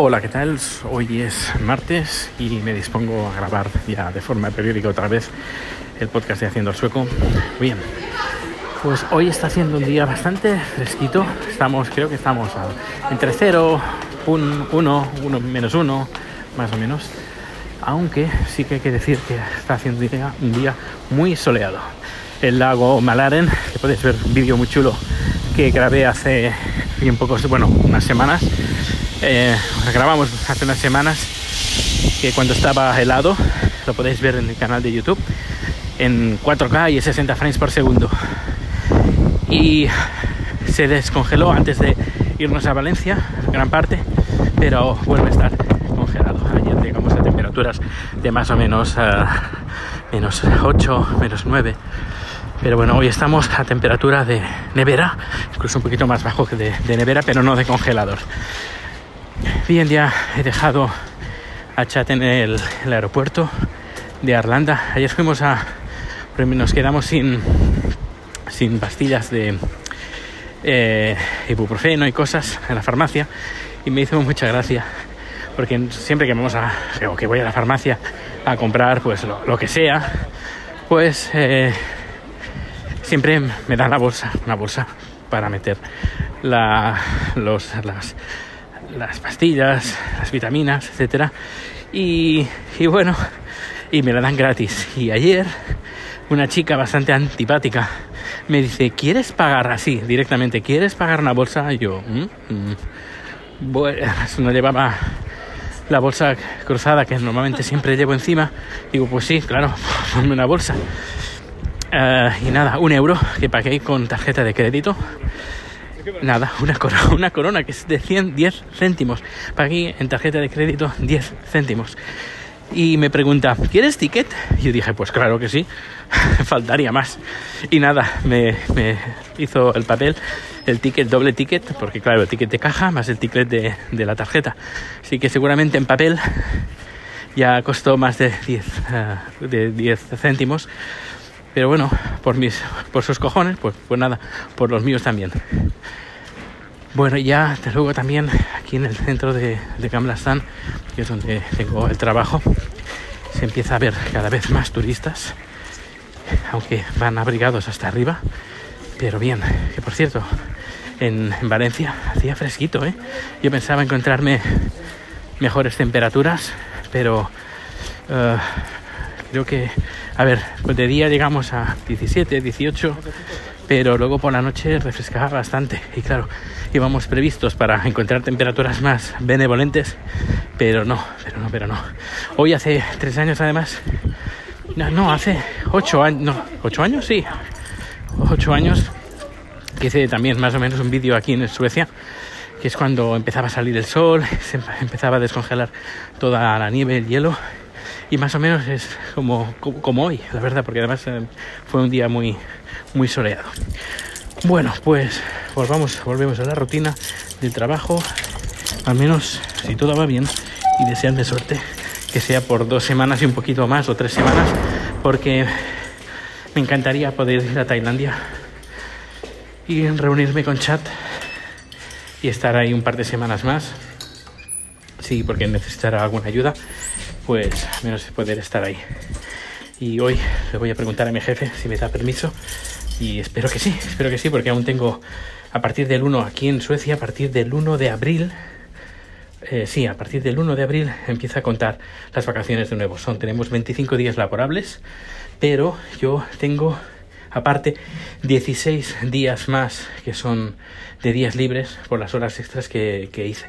Hola, ¿qué tal? Hoy es martes y me dispongo a grabar ya de forma periódica otra vez el podcast de Haciendo el Sueco. Bien, pues hoy está haciendo un día bastante fresquito. Estamos, creo que estamos entre 0, 1, 1, menos 1, más o menos. Aunque sí que hay que decir que está haciendo un día, un día muy soleado. El lago Malaren, que podéis ver un vídeo muy chulo que grabé hace bien pocos, bueno, unas semanas. Eh, grabamos hace unas semanas que cuando estaba helado, lo podéis ver en el canal de YouTube, en 4K y 60 frames por segundo. Y se descongeló antes de irnos a Valencia, gran parte, pero vuelve a estar congelado. Ayer llegamos a temperaturas de más o menos uh, menos 8, menos 9 pero bueno, hoy estamos a temperatura de nevera, incluso un poquito más bajo que de, nevera, pero no de congelador. Bien, ya he dejado a Chat en el, aeropuerto de Arlanda. Ayer fuimos a. Nos quedamos sin, sin pastillas de eh, ibuprofeno y cosas en la farmacia y me hizo mucha gracia porque siempre que vamos a que voy a la farmacia a comprar pues lo, que sea pues eh, siempre me dan la bolsa, una bolsa para meter los, las, las pastillas, las vitaminas, etcétera. Y, y, bueno, y me la dan gratis. Y ayer una chica bastante antipática me dice, ¿quieres pagar así directamente? ¿Quieres pagar una bolsa? Y yo, mm, mm". bueno, no llevaba la bolsa cruzada que normalmente siempre llevo encima. Digo, pues sí, claro, ponme una bolsa. Eh, y nada, un euro que pagué con tarjeta de crédito. Nada, una corona, una corona que es de 100, 10 céntimos. Pagué en tarjeta de crédito 10 céntimos. Y me pregunta, ¿quieres ticket? Y yo dije, pues claro que sí, faltaría más. Y nada, me, hizo el papel, el ticket, doble ticket, porque claro, el ticket de caja más el ticket de, de la tarjeta. Así que seguramente en papel ya costó más de 10, eh, de 10 céntimos pero bueno, por, mis, por sus cojones, pues, pues nada, por los míos también. Bueno, ya luego también aquí en el centro de, de que es donde tengo el trabajo, se empieza a ver cada vez más turistas, aunque van abrigados hasta arriba. Pero bien, que por cierto, en, Valencia hacía fresquito, ¿eh? Yo pensaba encontrarme mejores temperaturas, pero uh, creo que a ver, pues de día llegamos a 17, 18, pero luego por la noche refrescaba bastante. Y claro, íbamos previstos para encontrar temperaturas más benevolentes, pero no, pero no, pero no. Hoy hace tres años además, no, no hace ocho años, no, ocho años, sí, ocho años, que hice también más o menos un vídeo aquí en Suecia que es cuando empezaba a salir el sol, se empezaba a descongelar toda la nieve, el hielo, y más o menos es como, como, hoy, la verdad, porque además eh, fue un día muy, muy soleado. Bueno, pues volvamos, volvemos a la rutina del trabajo, al menos si todo va bien y desean suerte que sea por dos semanas y un poquito más o tres semanas, porque me encantaría poder ir a Tailandia y reunirme con Chat y estar ahí un par de semanas más. Sí, porque necesitará alguna ayuda pues menos poder estar ahí. Y hoy le voy a preguntar a mi jefe si me da permiso y espero que sí, espero que sí, porque aún tengo a partir del 1 aquí en Suecia, a partir del 1 de abril, eh, sí, a partir del 1 de abril empieza a contar las vacaciones de nuevo. Son, tenemos 25 días laborables, pero yo tengo aparte 16 días más que son de días libres por las horas extras que, hice.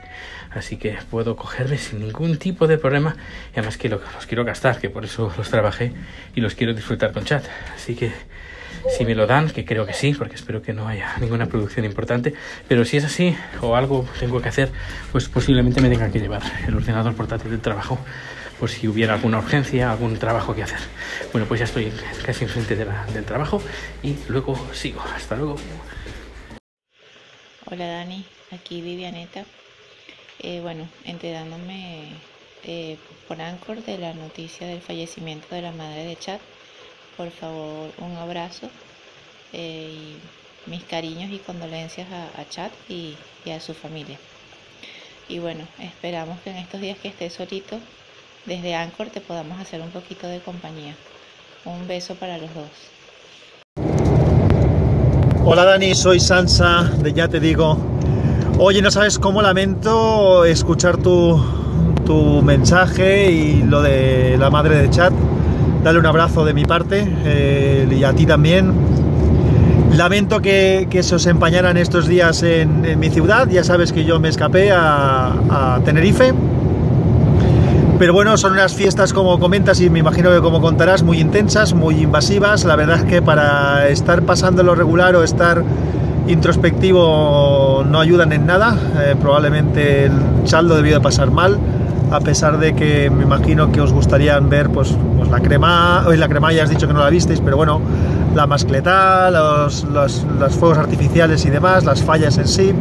Así que puedo cogerme sin ningún tipo de problema y además que los quiero gastar, que por eso los trabajé y los quiero disfrutar con chat, así que si me lo dan, que creo que sí, porque espero que no haya ninguna producción importante, pero si es así o algo tengo que hacer, pues posiblemente me tenga que llevar el ordenador portátil del trabajo por si hubiera alguna urgencia, algún trabajo que hacer. Bueno, pues ya estoy casi enfrente de del trabajo y luego sigo. Hasta luego. Hola Dani, aquí Vivianeta. Eh, bueno, enterándome eh, por Anchor de la noticia del fallecimiento de la madre de Chad, por favor un abrazo eh, y mis cariños y condolencias a, a Chad y, a su familia. Y bueno, esperamos que en estos días que estés solito, desde Anchor te podamos hacer un poquito de compañía. Un beso para los dos. Hola Dani, soy Sansa de Ya Te Digo. Oye, no sabes cómo lamento escuchar tu, tu mensaje y lo de la madre de chat. Dale un abrazo de mi parte eh, y a ti también. Lamento que, que, se os empañaran estos días en, en, mi ciudad. Ya sabes que yo me escapé a, a Tenerife. Pero bueno, son unas fiestas, como comentas y me imagino que como contarás, muy intensas, muy invasivas. La verdad es que para estar pasando lo regular o estar introspectivo no ayudan en nada. Eh, probablemente el saldo debió de pasar mal, a pesar de que me imagino que os gustarían ver pues, pues la crema, hoy la crema ya has dicho que no la visteis, pero bueno, la mascleta, los, los, los fuegos artificiales y demás, las fallas en sí.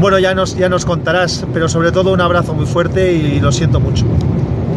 Bueno, ya nos, ya nos contarás, pero sobre todo un abrazo muy fuerte y lo siento mucho.